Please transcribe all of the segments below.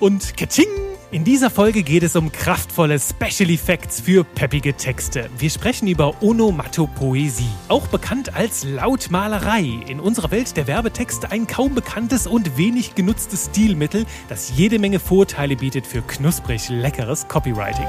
und Kaching! In dieser Folge geht es um kraftvolle Special Effects für peppige Texte. Wir sprechen über Onomatopoesie, auch bekannt als Lautmalerei. In unserer Welt der Werbetexte ein kaum bekanntes und wenig genutztes Stilmittel, das jede Menge Vorteile bietet für knusprig leckeres Copywriting.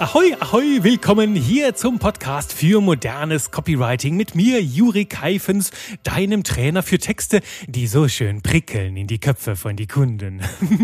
Ahoi, ahoi, willkommen hier zum Podcast für modernes Copywriting mit mir, Juri Keifens, deinem Trainer für Texte, die so schön prickeln in die Köpfe von den Kunden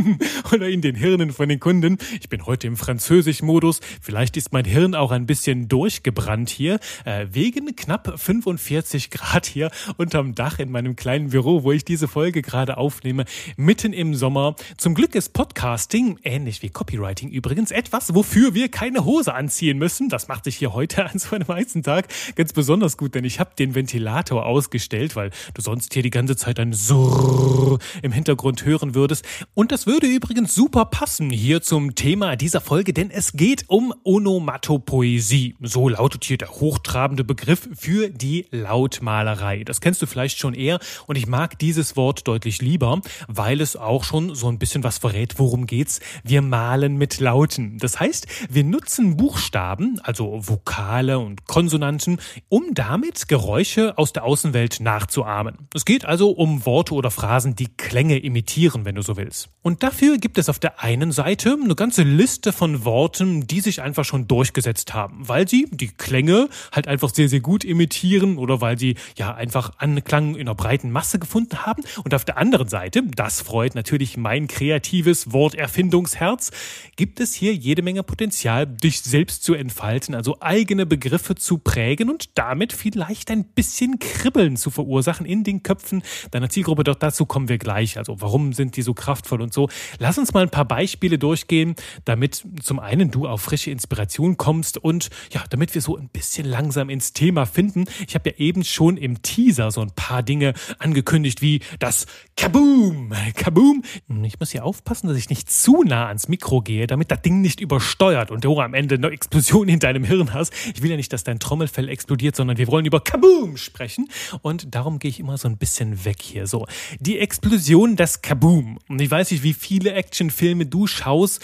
oder in den Hirnen von den Kunden. Ich bin heute im Französisch-Modus. Vielleicht ist mein Hirn auch ein bisschen durchgebrannt hier, äh, wegen knapp 45 Grad hier unterm Dach in meinem kleinen Büro, wo ich diese Folge gerade aufnehme, mitten im Sommer. Zum Glück ist Podcasting, ähnlich wie Copywriting übrigens, etwas, wofür wir keine Hose anziehen müssen. Das macht sich hier heute an so einem heißen Tag ganz besonders gut, denn ich habe den Ventilator ausgestellt, weil du sonst hier die ganze Zeit ein Surr im Hintergrund hören würdest. Und das würde übrigens super passen hier zum Thema dieser Folge, denn es geht um Onomatopoesie. So lautet hier der hochtrabende Begriff für die Lautmalerei. Das kennst du vielleicht schon eher und ich mag dieses Wort deutlich lieber, weil es auch schon so ein bisschen was verrät, worum geht's. Wir malen mit Lauten. Das heißt, wir nutzen nutzen Buchstaben, also Vokale und Konsonanten, um damit Geräusche aus der Außenwelt nachzuahmen. Es geht also um Worte oder Phrasen, die Klänge imitieren, wenn du so willst. Und dafür gibt es auf der einen Seite eine ganze Liste von Worten, die sich einfach schon durchgesetzt haben, weil sie die Klänge halt einfach sehr, sehr gut imitieren oder weil sie ja einfach Anklang in einer breiten Masse gefunden haben. Und auf der anderen Seite, das freut natürlich mein kreatives Worterfindungsherz, gibt es hier jede Menge Potenzial, dich selbst zu entfalten, also eigene Begriffe zu prägen und damit vielleicht ein bisschen Kribbeln zu verursachen in den Köpfen deiner Zielgruppe. Doch dazu kommen wir gleich. Also warum sind die so kraftvoll und so? Lass uns mal ein paar Beispiele durchgehen, damit zum einen du auf frische Inspiration kommst und ja, damit wir so ein bisschen langsam ins Thema finden. Ich habe ja eben schon im Teaser so ein paar Dinge angekündigt, wie das Kaboom! Kaboom! Ich muss hier aufpassen, dass ich nicht zu nah ans Mikro gehe, damit das Ding nicht übersteuert und du am Ende eine Explosion in deinem Hirn hast. Ich will ja nicht, dass dein Trommelfell explodiert, sondern wir wollen über Kaboom sprechen. Und darum gehe ich immer so ein bisschen weg hier. So, die Explosion des Kaboom. Und ich weiß nicht, wie viele Actionfilme du schaust.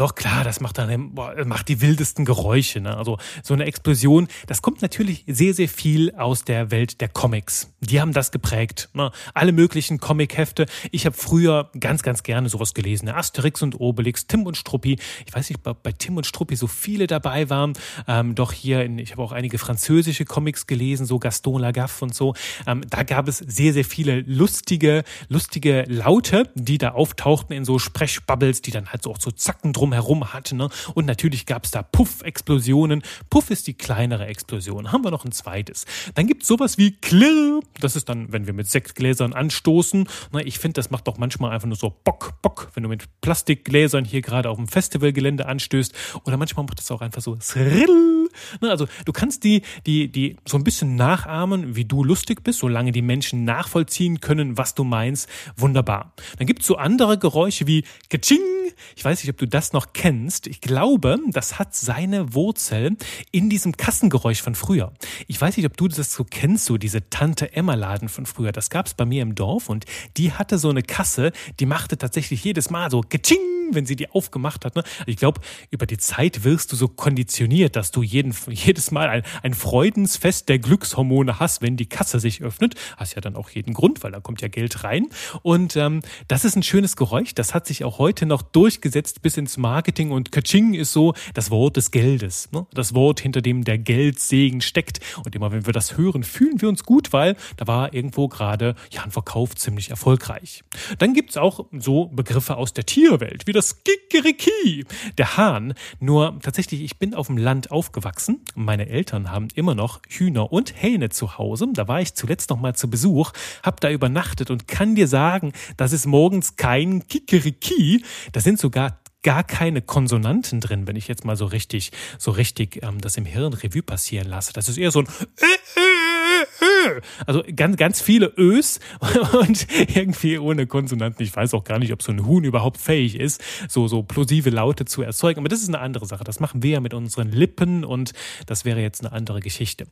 Doch klar, das macht dann boah, macht die wildesten Geräusche. Ne? Also so eine Explosion, das kommt natürlich sehr, sehr viel aus der Welt der Comics. Die haben das geprägt. Ne? Alle möglichen Comichefte. Ich habe früher ganz, ganz gerne sowas gelesen. Ne? Asterix und Obelix, Tim und Struppi. Ich weiß nicht, ob bei Tim und Struppi so viele dabei waren. Ähm, doch hier, in, ich habe auch einige französische Comics gelesen, so Gaston Lagaffe und so. Ähm, da gab es sehr, sehr viele lustige, lustige Laute, die da auftauchten in so Sprechbubbles, die dann halt so auch so Zacken drumherum hatte. Ne? Und natürlich gab es da Puff-Explosionen. Puff ist die kleinere Explosion. Haben wir noch ein zweites. Dann gibt es sowas wie Klirr. Das ist dann, wenn wir mit Sektgläsern anstoßen. Ne? Ich finde, das macht doch manchmal einfach nur so Bock, Bock, wenn du mit Plastikgläsern hier gerade auf dem Festivalgelände anstößt. Oder manchmal macht es auch einfach so Srill. Ne? Also du kannst die, die, die so ein bisschen nachahmen, wie du lustig bist, solange die Menschen nachvollziehen können, was du meinst. Wunderbar. Dann gibt es so andere Geräusche wie Kaching. Ich weiß nicht, ob du das noch kennst, ich glaube, das hat seine Wurzel in diesem Kassengeräusch von früher. Ich weiß nicht, ob du das so kennst, so diese Tante Emma Laden von früher. Das gab es bei mir im Dorf und die hatte so eine Kasse, die machte tatsächlich jedes Mal so Geching wenn sie die aufgemacht hat. Ne? Ich glaube, über die Zeit wirst du so konditioniert, dass du jeden, jedes Mal ein, ein Freudensfest der Glückshormone hast, wenn die Kasse sich öffnet. Hast ja dann auch jeden Grund, weil da kommt ja Geld rein. Und ähm, das ist ein schönes Geräusch. Das hat sich auch heute noch durchgesetzt bis ins Marketing. Und Kaching ist so das Wort des Geldes. Ne? Das Wort, hinter dem der Geldsegen steckt. Und immer wenn wir das hören, fühlen wir uns gut, weil da war irgendwo gerade ja, ein Verkauf ziemlich erfolgreich. Dann gibt's auch so Begriffe aus der Tierwelt, wie das das Kikeriki, der Hahn. Nur tatsächlich, ich bin auf dem Land aufgewachsen. Meine Eltern haben immer noch Hühner und Hähne zu Hause. Da war ich zuletzt noch mal zu Besuch, hab da übernachtet und kann dir sagen, das ist morgens kein Kikeriki. Da sind sogar gar keine Konsonanten drin, wenn ich jetzt mal so richtig, so richtig ähm, das im Hirn Revue passieren lasse. Das ist eher so ein Also ganz, ganz viele Ös und irgendwie ohne Konsonanten. Ich weiß auch gar nicht, ob so ein Huhn überhaupt fähig ist, so, so plosive Laute zu erzeugen. Aber das ist eine andere Sache. Das machen wir ja mit unseren Lippen und das wäre jetzt eine andere Geschichte.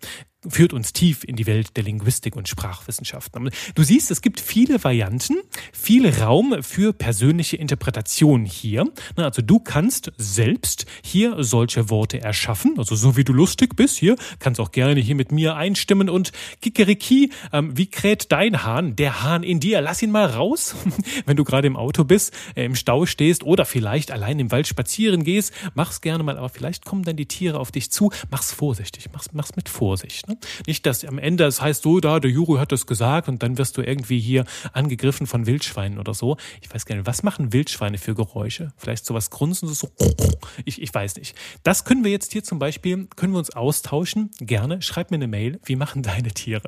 Führt uns tief in die Welt der Linguistik und Sprachwissenschaften. Du siehst, es gibt viele Varianten, viel Raum für persönliche Interpretation hier. Also du kannst selbst hier solche Worte erschaffen, also so wie du lustig bist hier, kannst auch gerne hier mit mir einstimmen und Kikeriki, ähm, wie kräht dein Hahn? Der Hahn in dir, lass ihn mal raus, wenn du gerade im Auto bist, äh, im Stau stehst oder vielleicht allein im Wald spazieren gehst, mach's gerne mal, aber vielleicht kommen dann die Tiere auf dich zu, mach's vorsichtig, mach's, mach's mit Vorsicht. Ne? Nicht, dass am Ende es heißt, so da, der Juro hat das gesagt und dann wirst du irgendwie hier angegriffen von Wildschweinen oder so. Ich weiß nicht, was machen Wildschweine für Geräusche? Vielleicht sowas grunzen, so, ich, ich weiß nicht. Das können wir jetzt hier zum Beispiel, können wir uns austauschen. Gerne, schreib mir eine Mail. Wie machen deine Tiere?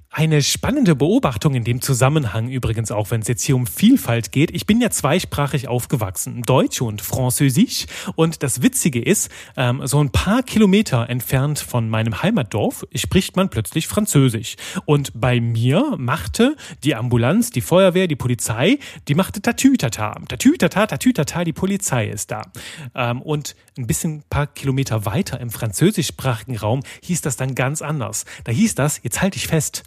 Eine spannende Beobachtung in dem Zusammenhang übrigens auch, wenn es jetzt hier um Vielfalt geht. Ich bin ja zweisprachig aufgewachsen, Deutsch und Französisch. Und das Witzige ist, ähm, so ein paar Kilometer entfernt von meinem Heimatdorf spricht man plötzlich Französisch. Und bei mir machte die Ambulanz, die Feuerwehr, die Polizei, die machte Tatütata. Tatütata, Tatütata, die Polizei ist da. Ähm, und ein bisschen paar Kilometer weiter im französischsprachigen Raum hieß das dann ganz anders. Da hieß das, jetzt halte ich fest,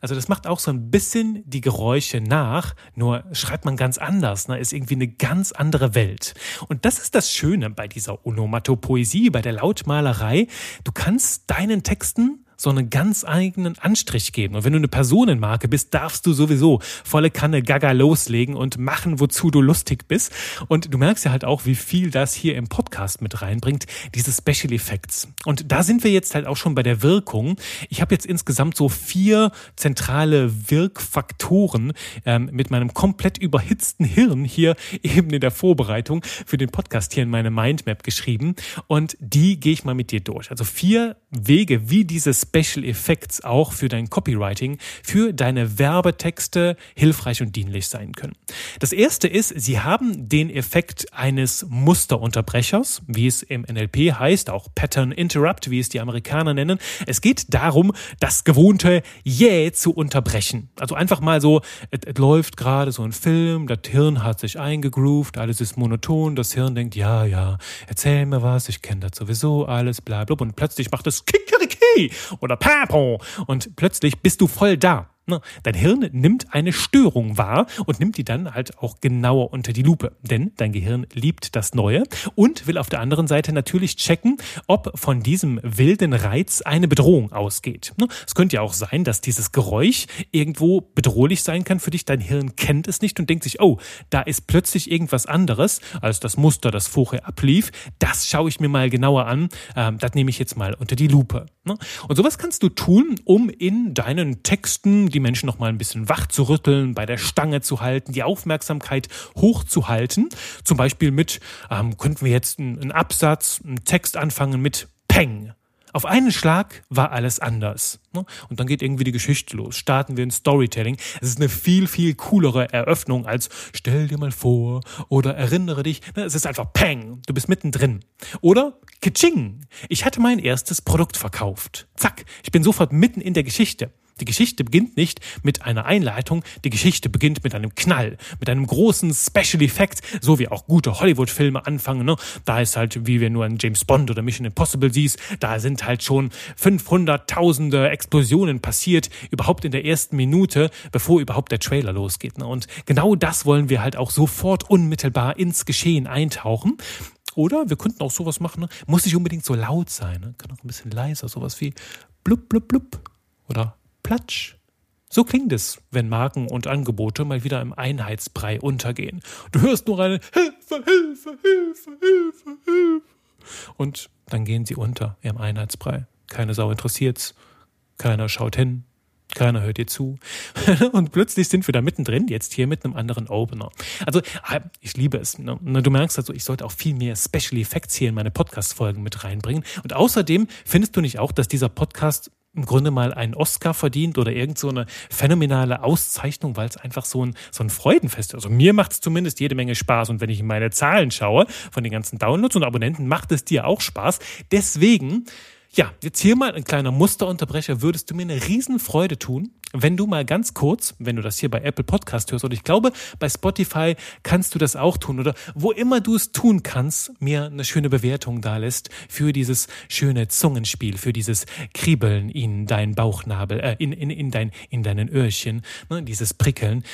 also das macht auch so ein bisschen die Geräusche nach, nur schreibt man ganz anders, ne? ist irgendwie eine ganz andere Welt. Und das ist das Schöne bei dieser Onomatopoesie, bei der Lautmalerei. Du kannst deinen Texten so einen ganz eigenen Anstrich geben. Und wenn du eine Personenmarke bist, darfst du sowieso volle Kanne Gaga loslegen und machen, wozu du lustig bist. Und du merkst ja halt auch, wie viel das hier im Podcast mit reinbringt, diese Special Effects. Und da sind wir jetzt halt auch schon bei der Wirkung. Ich habe jetzt insgesamt so vier zentrale Wirkfaktoren ähm, mit meinem komplett überhitzten Hirn hier eben in der Vorbereitung für den Podcast hier in meine Mindmap geschrieben. Und die gehe ich mal mit dir durch. Also vier Wege, wie dieses Special Effects auch für dein Copywriting, für deine Werbetexte hilfreich und dienlich sein können. Das erste ist, sie haben den Effekt eines Musterunterbrechers, wie es im NLP heißt, auch Pattern Interrupt, wie es die Amerikaner nennen. Es geht darum, das gewohnte Yeah zu unterbrechen. Also einfach mal so, es läuft gerade so ein Film, das Hirn hat sich eingegroovt, alles ist monoton, das Hirn denkt, ja, ja, erzähl mir was, ich kenne das sowieso alles, bla, bla, und plötzlich macht es Oder Papo und plötzlich bist du voll da. Ne? Dein Hirn nimmt eine Störung wahr und nimmt die dann halt auch genauer unter die Lupe. Denn dein Gehirn liebt das Neue und will auf der anderen Seite natürlich checken, ob von diesem wilden Reiz eine Bedrohung ausgeht. Ne? Es könnte ja auch sein, dass dieses Geräusch irgendwo bedrohlich sein kann für dich. Dein Hirn kennt es nicht und denkt sich, oh, da ist plötzlich irgendwas anderes als das Muster, das vorher ablief. Das schaue ich mir mal genauer an. Ähm, das nehme ich jetzt mal unter die Lupe. Ne? Und sowas kannst du tun, um in deinen Texten die Menschen noch mal ein bisschen wach zu rütteln, bei der Stange zu halten, die Aufmerksamkeit hochzuhalten. Zum Beispiel mit, ähm, könnten wir jetzt einen Absatz, einen Text anfangen mit Peng. Auf einen Schlag war alles anders. Ne? Und dann geht irgendwie die Geschichte los. Starten wir ein Storytelling. Es ist eine viel, viel coolere Eröffnung als stell dir mal vor oder erinnere dich. Ne? Es ist einfach Peng. Du bist mittendrin. Oder Kitsching. Ich hatte mein erstes Produkt verkauft. Zack. Ich bin sofort mitten in der Geschichte. Die Geschichte beginnt nicht mit einer Einleitung, die Geschichte beginnt mit einem Knall, mit einem großen Special Effect, so wie auch gute Hollywood-Filme anfangen. Ne? Da ist halt, wie wir nur an James Bond oder Mission Impossible siehst, da sind halt schon 500.000 Explosionen passiert, überhaupt in der ersten Minute, bevor überhaupt der Trailer losgeht. Ne? Und genau das wollen wir halt auch sofort unmittelbar ins Geschehen eintauchen. Oder wir könnten auch sowas machen, ne? muss nicht unbedingt so laut sein, ne? kann auch ein bisschen leiser, sowas wie blub, blub, blub oder Platsch. So klingt es, wenn Marken und Angebote mal wieder im Einheitsbrei untergehen. Du hörst nur eine Hilfe, Hilfe, Hilfe, Hilfe, Hilfe. Und dann gehen sie unter im Einheitsbrei. Keine Sau interessiert's. Keiner schaut hin. Keiner hört dir zu. und plötzlich sind wir da mittendrin, jetzt hier mit einem anderen Opener. Also, ah, ich liebe es. Ne? Du merkst also, ich sollte auch viel mehr Special Effects hier in meine Podcast-Folgen mit reinbringen. Und außerdem findest du nicht auch, dass dieser Podcast im Grunde mal einen Oscar verdient oder irgend so eine phänomenale Auszeichnung, weil es einfach so ein, so ein Freudenfest ist. Also mir macht es zumindest jede Menge Spaß und wenn ich in meine Zahlen schaue von den ganzen Downloads und Abonnenten, macht es dir auch Spaß. Deswegen Ja, jetzt hier mal ein kleiner Musterunterbrecher. Würdest du mir eine Riesenfreude tun, wenn du mal ganz kurz, wenn du das hier bei Apple Podcast hörst, und ich glaube, bei Spotify kannst du das auch tun oder wo immer du es tun kannst, mir eine schöne Bewertung da lässt für dieses schöne Zungenspiel, für dieses Kribbeln in deinen Bauchnabel, äh, in, in, in, dein, in deinen Öhrchen, ne, dieses Prickeln.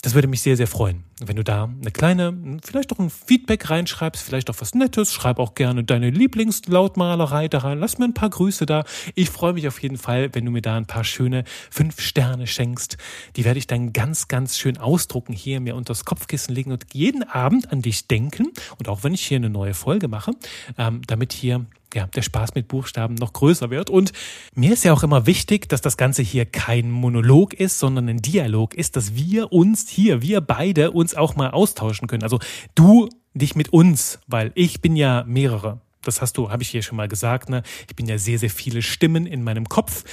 Das würde mich sehr, sehr freuen, wenn du da eine kleine, vielleicht auch ein Feedback reinschreibst, vielleicht auch was Nettes. Schreib auch gerne deine Lieblingslautmalerei da rein. Lass mir ein paar Grüße da. Ich freue mich auf jeden Fall, wenn du mir da ein paar schöne fünf Sterne schenkst. Die werde ich dann ganz, ganz schön ausdrucken, hier mir unter das Kopfkissen legen und jeden Abend an dich denken. Und auch wenn ich hier eine neue Folge mache, ähm, damit hier ja, der Spaß mit Buchstaben noch größer wird. Und mir ist ja auch immer wichtig, dass das Ganze hier kein Monolog ist, sondern ein Dialog ist, dass wir uns hier, wir beide uns auch mal austauschen können. Also du dich mit uns, weil ich bin ja mehrere. Das hast du, habe ich hier schon mal gesagt, ne? Ich bin ja sehr, sehr viele Stimmen in meinem Kopf.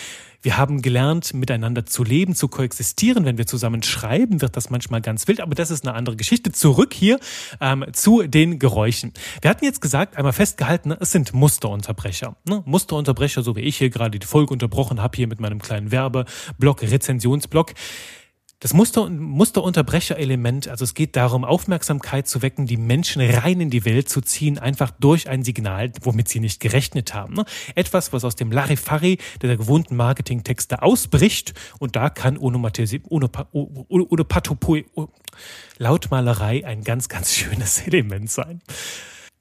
Wir haben gelernt, miteinander zu leben, zu koexistieren. Wenn wir zusammen schreiben, wird das manchmal ganz wild, aber das ist eine andere Geschichte. Zurück hier ähm, zu den Geräuschen. Wir hatten jetzt gesagt, einmal festgehalten, es sind Musterunterbrecher. Ne? Musterunterbrecher, so wie ich hier gerade die Folge unterbrochen habe, hier mit meinem kleinen Werbeblock, Rezensionsblock. Das Muster, Musterunterbrecher-Element, also es geht darum, Aufmerksamkeit zu wecken, die Menschen rein in die Welt zu ziehen, einfach durch ein Signal, womit sie nicht gerechnet haben. Ne? Etwas, was aus dem Larifari der gewohnten Marketingtexte ausbricht und da kann Onomatopoi, Lautmalerei ein ganz, ganz schönes Element sein.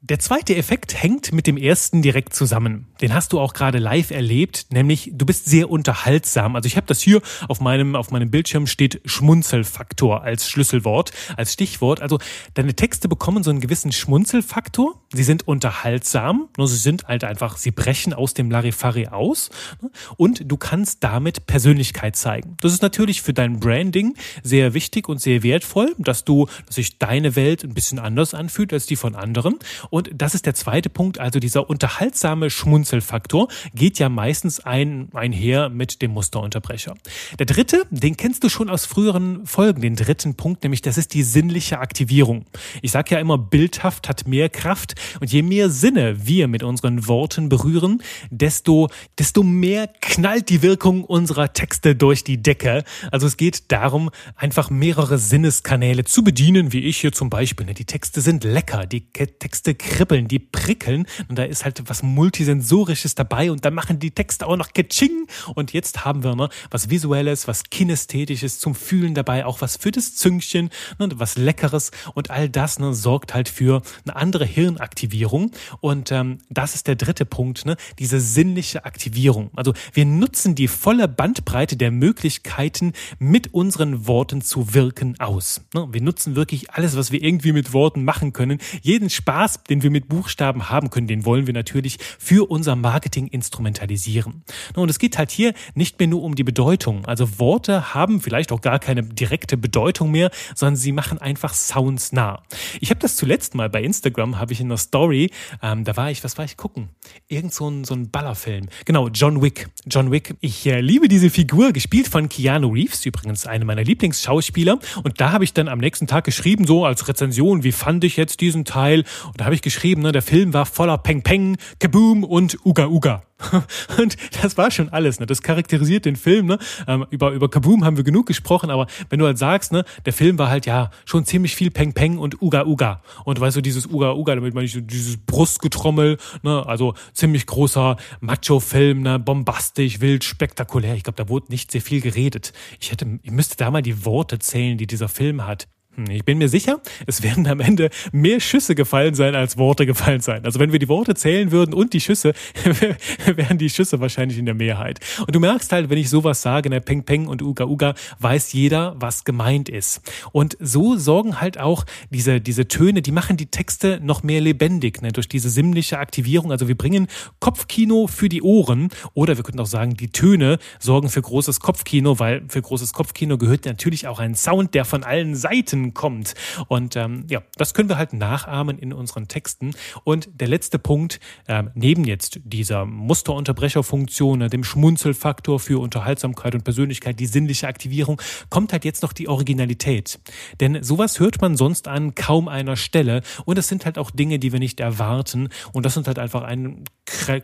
Der zweite Effekt hängt mit dem ersten direkt zusammen. Den hast du auch gerade live erlebt, nämlich du bist sehr unterhaltsam. Also ich habe das hier auf meinem auf meinem Bildschirm steht Schmunzelfaktor als Schlüsselwort, als Stichwort. Also deine Texte bekommen so einen gewissen Schmunzelfaktor. Sie sind unterhaltsam, nur sie sind halt einfach, sie brechen aus dem Larifari aus ne? und du kannst damit Persönlichkeit zeigen. Das ist natürlich für dein Branding sehr wichtig und sehr wertvoll, dass du, dass sich deine Welt ein bisschen anders anfühlt als die von anderen und das ist der zweite Punkt, also dieser unterhaltsame Schmunzelfaktor geht ja meistens ein, einher mit dem Musterunterbrecher. Der dritte, den kennst du schon aus früheren Folgen, den dritten Punkt, nämlich das ist die sinnliche Aktivierung. Ich sage ja immer, bildhaft hat mehr Kraft und je mehr Sinne wir mit unseren Worten berühren, desto, desto mehr knallt die Wirkung unserer Texte durch die Decke. Also es geht darum, einfach mehrere Sinneskanäle zu bedienen, wie ich hier zum Beispiel. Die Texte sind lecker, die Texte kribbeln, die prickeln und da ist halt was Multisensorisches dabei und da machen die Texte auch noch Ketching und jetzt haben wir ne, was Visuelles, was Kinästhetisches zum Fühlen dabei, auch was für das Züngchen, ne, was Leckeres und all das ne, sorgt halt für eine andere Hirnaktivierung und ähm, das ist der dritte Punkt, ne, diese sinnliche Aktivierung. Also wir nutzen die volle Bandbreite der Möglichkeiten mit unseren Worten zu wirken aus. Ne? Wir nutzen wirklich alles, was wir irgendwie mit Worten machen können, jeden Spaß, den wir mit Buchstaben haben können, den wollen wir natürlich für unser Marketing instrumentalisieren. Und es geht halt hier nicht mehr nur um die Bedeutung. Also Worte haben vielleicht auch gar keine direkte Bedeutung mehr, sondern sie machen einfach Sounds nah. Ich habe das zuletzt mal bei Instagram, habe ich in einer Story, ähm, da war ich, was war ich gucken? Irgend so ein, so ein Ballerfilm. Genau, John Wick. John Wick. Ich äh, liebe diese Figur, gespielt von Keanu Reeves, übrigens eine meiner Lieblingsschauspieler. Und da habe ich dann am nächsten Tag geschrieben, so als Rezension, wie fand ich jetzt diesen Teil? Und da habe ich geschrieben, ne, der Film war voller Peng Peng, Kaboom und Uga Uga. Und das war schon alles, ne? Das charakterisiert den Film, ne? Ähm, über, über Kaboom haben wir genug gesprochen, aber wenn du halt sagst, ne, der Film war halt ja schon ziemlich viel Peng Peng und Uga Uga. Und weißt du, dieses Uga Uga, damit meine ich so dieses Brustgetrommel, ne? Also ziemlich großer Macho-Film, ne? Bombastisch, wild, spektakulär. Ich glaube, da wurde nicht sehr viel geredet. Ich hätte, ich müsste da mal die Worte zählen, die dieser Film hat. Hm, ich bin mir sicher, es werden am Ende mehr Schüsse gefallen sein, als Worte gefallen sein. Also wenn wir die Worte zählen würden und die Schüsse, wären die Schüsse wahrscheinlich in der Mehrheit. Und du merkst halt, wenn ich sowas sage, ne, Peng Peng und Uga Uga, weiß jeder, was gemeint ist. Und so sorgen halt auch diese, diese Töne, die machen die Texte noch mehr lebendig, ne, durch diese sinnliche Aktivierung. Also wir bringen Kopfkino für die Ohren oder wir könnten auch sagen, die Töne sorgen für großes Kopfkino, weil für großes Kopfkino gehört natürlich auch ein Sound, der von allen Seiten kommt. Und ähm, ja, das können wir halt nachahmen in unseren Texten. Und der letzte Punkt, ähm, neben jetzt dieser Musterunterbrecherfunktion, äh, dem Schmunzelfaktor für Unterhaltsamkeit und Persönlichkeit, die sinnliche Aktivierung, kommt halt jetzt noch die Originalität. Denn sowas hört man sonst an kaum einer Stelle. Und es sind halt auch Dinge, die wir nicht erwarten. Und das sind halt einfach ein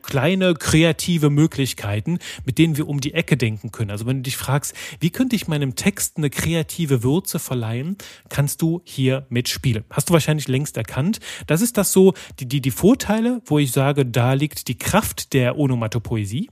kleine kreative Möglichkeiten, mit denen wir um die Ecke denken können. Also wenn du dich fragst, wie könnte ich meinem Text eine kreative Würze verleihen, kannst du hier mitspielen. Hast du wahrscheinlich längst erkannt. Das ist das so, die, die, die Vorteile, wo ich sage, da liegt die Kraft der Onomatopoesie.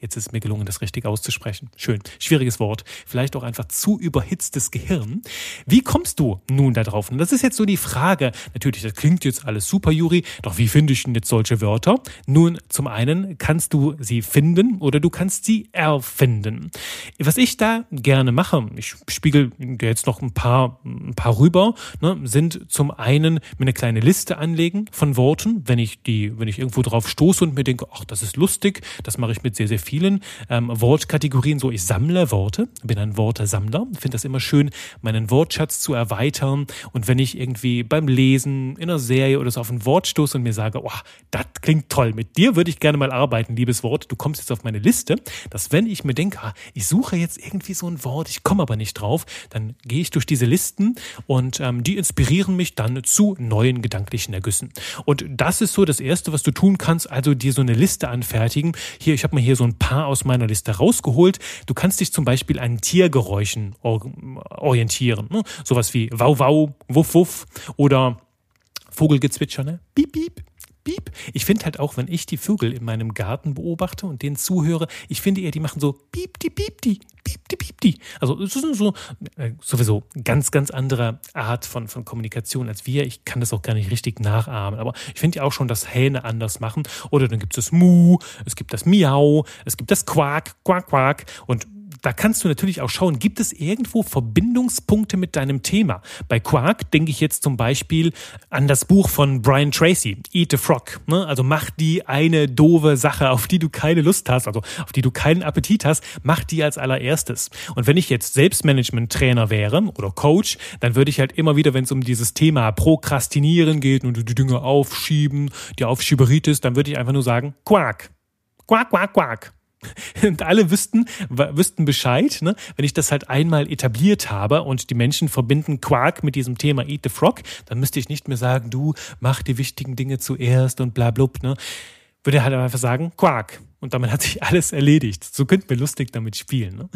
Jetzt ist mir gelungen, das richtig auszusprechen. Schön. Schwieriges Wort. Vielleicht auch einfach zu überhitztes Gehirn. Wie kommst du nun da drauf? Und das ist jetzt so die Frage. Natürlich, das klingt jetzt alles super, Juri. Doch wie finde ich denn jetzt solche Wörter? Nun, zum einen kannst du sie finden oder du kannst sie erfinden. Was ich da gerne mache, ich spiegel jetzt noch ein paar, ein paar rüber, ne, sind zum einen mir eine kleine Liste anlegen von Worten, wenn ich die, wenn ich irgendwo drauf stoße und mir denke, ach, das ist lustig, das mache ich mit sehr, sehr viel vielen ähm, Wortkategorien so, ich sammle Worte, bin ein Wortesammler, finde das immer schön, meinen Wortschatz zu erweitern. Und wenn ich irgendwie beim Lesen in einer Serie oder so auf ein Wort stoße und mir sage, oh, das klingt toll, mit dir würde ich gerne mal arbeiten, liebes Wort, du kommst jetzt auf meine Liste, dass wenn ich mir denke, ah, ich suche jetzt irgendwie so ein Wort, ich komme aber nicht drauf, dann gehe ich durch diese Listen und ähm, die inspirieren mich dann zu neuen gedanklichen Ergüssen. Und das ist so das Erste, was du tun kannst, also dir so eine Liste anfertigen. Hier, ich habe mir hier so ein paar aus meiner Liste rausgeholt. Du kannst dich zum Beispiel an Tiergeräuschen orientieren. Ne? Sowas wie Wow, wow, Wuff, Wuff oder Vogelgezwitscher, ne? Piep, piep, piep. Ich finde halt auch, wenn ich die Vögel in meinem Garten beobachte und denen zuhöre, ich finde eher, die machen so piep, die, piep, die, piep, die, piep, die. Also es ist so äh, sowieso ganz, ganz andere Art von, von Kommunikation als wir. Ich kann das auch gar nicht richtig nachahmen. Aber ich finde ja auch schon, dass Hähne anders machen. Oder dann gibt es das Mu, es gibt das Miau, es gibt das Quack, Quack, Quack. Und da kannst du natürlich auch schauen, gibt es irgendwo Verbindungspunkte mit deinem Thema? Bei Quark denke ich jetzt zum Beispiel an das Buch von Brian Tracy, Eat a Frog. Ne? Also mach die eine doofe Sache, auf die du keine Lust hast, also auf die du keinen Appetit hast, mach die als allererstes. Und wenn ich jetzt Selbstmanagement-Trainer wäre oder Coach, dann würde ich halt immer wieder, wenn es um dieses Thema Prokrastinieren geht und die Dinge aufschieben, die Aufschieberitis, dann würde ich einfach nur sagen, Quark. Quack, quack, quack. Und alle wüssten, wüssten Bescheid, ne? wenn ich das halt einmal etabliert habe und die Menschen verbinden Quark mit diesem Thema Eat the Frog, dann müsste ich nicht mehr sagen, du mach die wichtigen Dinge zuerst und bla blub. Ne? Würde halt einfach sagen, Quark. Und damit hat sich alles erledigt. So könnten wir lustig damit spielen. Ne?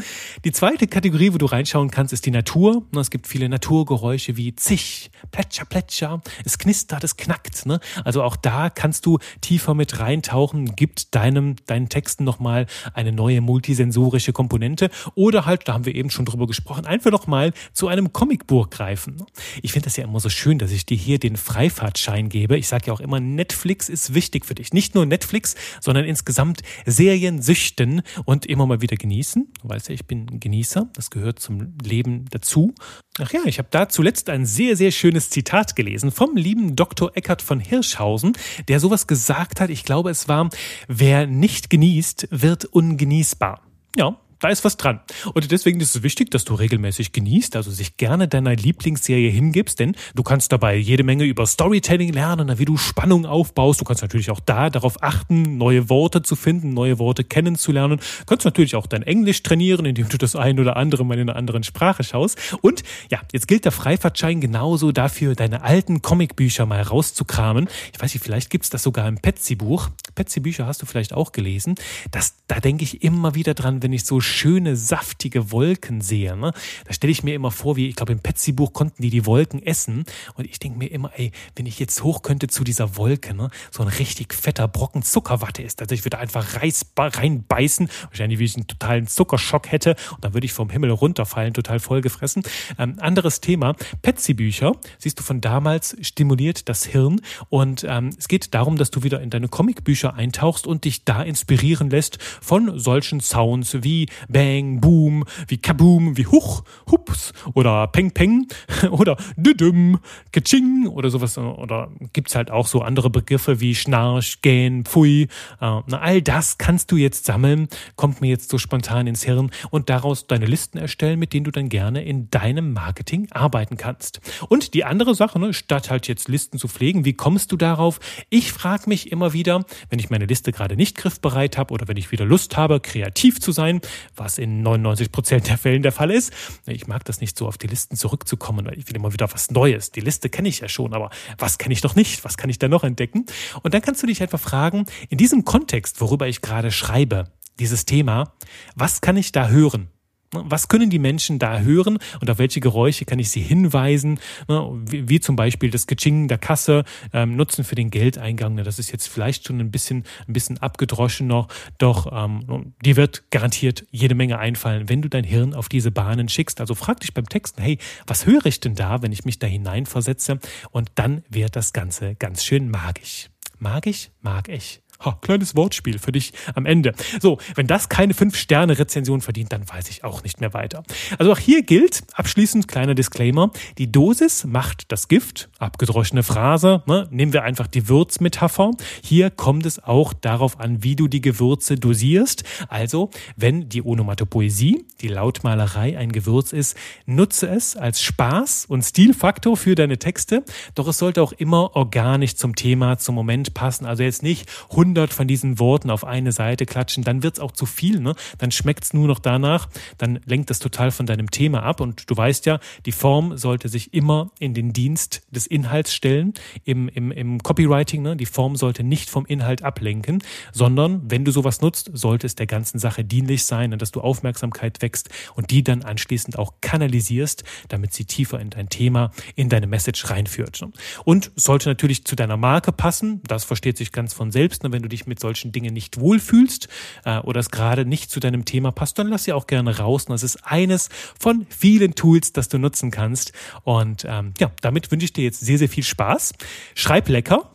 Die zweite Kategorie, wo du reinschauen kannst, ist die Natur. Ne, es gibt viele Naturgeräusche wie Zich, Plätscher, Plätscher. Es knistert, es knackt. Ne? Also auch da kannst du tiefer mit reintauchen, gibt deinem, deinen Texten nochmal eine neue multisensorische Komponente. Oder halt, da haben wir eben schon drüber gesprochen, einfach nochmal zu einem Comicbuch greifen. Ne? Ich finde das ja immer so schön, dass ich dir hier den Freifahrtschein gebe. Ich sage ja auch immer, Netflix ist wichtig für dich. Nicht nur Netflix, sondern insgesamt Serien süchten und immer mal wieder genießen. Du weißt ja, ich bin Genießer, das gehört zum Leben dazu. Ach ja, ich habe da zuletzt ein sehr, sehr schönes Zitat gelesen vom lieben Dr. Eckart von Hirschhausen, der sowas gesagt hat, ich glaube es war, wer nicht genießt, wird ungenießbar. Ja, da ist was dran. Und deswegen ist es wichtig, dass du regelmäßig genießt, also sich gerne deiner Lieblingsserie hingibst, denn du kannst dabei jede Menge über Storytelling lernen, wie du Spannung aufbaust. Du kannst natürlich auch da darauf achten, neue Worte zu finden, neue Worte kennenzulernen. Du kannst natürlich auch dein Englisch trainieren, indem du das ein oder andere mal in einer anderen Sprache schaust. Und ja, jetzt gilt der Freifahrtschein genauso dafür, deine alten Comicbücher mal rauszukramen. Ich weiß nicht, vielleicht gibt's das sogar im Petsy-Buch. Petsy-Bücher hast du vielleicht auch gelesen. Das, da denke ich immer wieder dran, wenn ich so schöne, saftige Wolken sehe. Ne? Da stelle ich mir immer vor, wie, ich glaube, im Petsy-Buch konnten die die Wolken essen. Und ich denke mir immer, ey, wenn ich jetzt hoch könnte zu dieser Wolke, ne? so ein richtig fetter Brocken Zuckerwatte ist. Also ich würde einfach reinbeißen, wahrscheinlich wie ich einen totalen Zuckerschock hätte. Und dann würde ich vom Himmel runterfallen, total vollgefressen. Ähm, anderes Thema, Petsy-Bücher, siehst du von damals, stimuliert das Hirn. Und ähm, es geht darum, dass du wieder in deine Comicbücher eintauchst und dich da inspirieren lässt von solchen Sounds wie Bang, Boom, wie Kaboom, wie Huch, Hups oder Peng Peng oder Düdüm, Kaching oder sowas. Oder gibt's halt auch so andere Begriffe wie Schnarch, Gähn, Pfui. Äh, na, all das kannst du jetzt sammeln, kommt mir jetzt so spontan ins Hirn und daraus deine Listen erstellen, mit denen du dann gerne in deinem Marketing arbeiten kannst. Und die andere Sache, ne, statt halt jetzt Listen zu pflegen, wie kommst du darauf? Ich frage mich immer wieder, wenn ich meine Liste gerade nicht griffbereit habe oder wenn ich wieder Lust habe, kreativ zu sein, was in 99 Prozent der Fällen der Fall ist. Ich mag das nicht so, auf die Listen zurückzukommen, weil ich will immer wieder was Neues. Die Liste kenne ich ja schon, aber was kenne ich noch nicht? Was kann ich da noch entdecken? Und dann kannst du dich einfach fragen, in diesem Kontext, worüber ich gerade schreibe, dieses Thema, was kann ich da hören? Was können die Menschen da hören und auf welche Geräusche kann ich sie hinweisen? Wie, wie zum Beispiel das Geching der Kasse, ähm, Nutzen für den Geldeingang. Das ist jetzt vielleicht schon ein bisschen, ein bisschen abgedroschen noch, doch ähm, dir wird garantiert jede Menge einfallen, wenn du dein Hirn auf diese Bahnen schickst. Also frag dich beim Texten, hey, was höre ich denn da, wenn ich mich da hineinversetze? Und dann wird das Ganze ganz schön magisch. Magisch, mag ich. Ha, kleines Wortspiel für dich am Ende. So, wenn das keine 5-Sterne-Rezension verdient, dann weiß ich auch nicht mehr weiter. Also auch hier gilt, abschließend kleiner Disclaimer, die Dosis macht das Gift. Abgedroschene Phrase, ne? nehmen wir einfach die Würzmetapher. Hier kommt es auch darauf an, wie du die Gewürze dosierst. Also, wenn die Onomatopoesie, die Lautmalerei ein Gewürz ist, nutze es als Spaß und Stilfaktor für deine Texte. Doch es sollte auch immer organisch zum Thema, zum Moment passen. Also jetzt nicht 100 von diesen Worten auf eine Seite klatschen, dann wird es auch zu viel. Ne? Dann schmeckt es nur noch danach, dann lenkt das total von deinem Thema ab. Und du weißt ja, die Form sollte sich immer in den Dienst des Inhalts stellen. Im, im, im Copywriting, ne? die Form sollte nicht vom Inhalt ablenken, sondern wenn du sowas nutzt, sollte es der ganzen Sache dienlich sein dass du Aufmerksamkeit wächst und die dann anschließend auch kanalisierst, damit sie tiefer in dein Thema, in deine Message reinführt. Ne? Und sollte natürlich zu deiner Marke passen, das versteht sich ganz von selbst. Ne? wenn du dich mit solchen Dingen nicht wohlfühlst äh, oder es gerade nicht zu deinem Thema passt, dann lass sie auch gerne raus. Und das ist eines von vielen Tools, das du nutzen kannst. Und ähm, ja, damit wünsche ich dir jetzt sehr, sehr viel Spaß. Schreib lecker.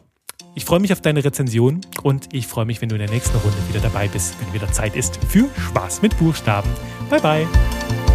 Ich freue mich auf deine Rezension und ich freue mich, wenn du in der nächsten Runde wieder dabei bist, wenn wieder Zeit ist für Spaß mit Buchstaben. Bye bye.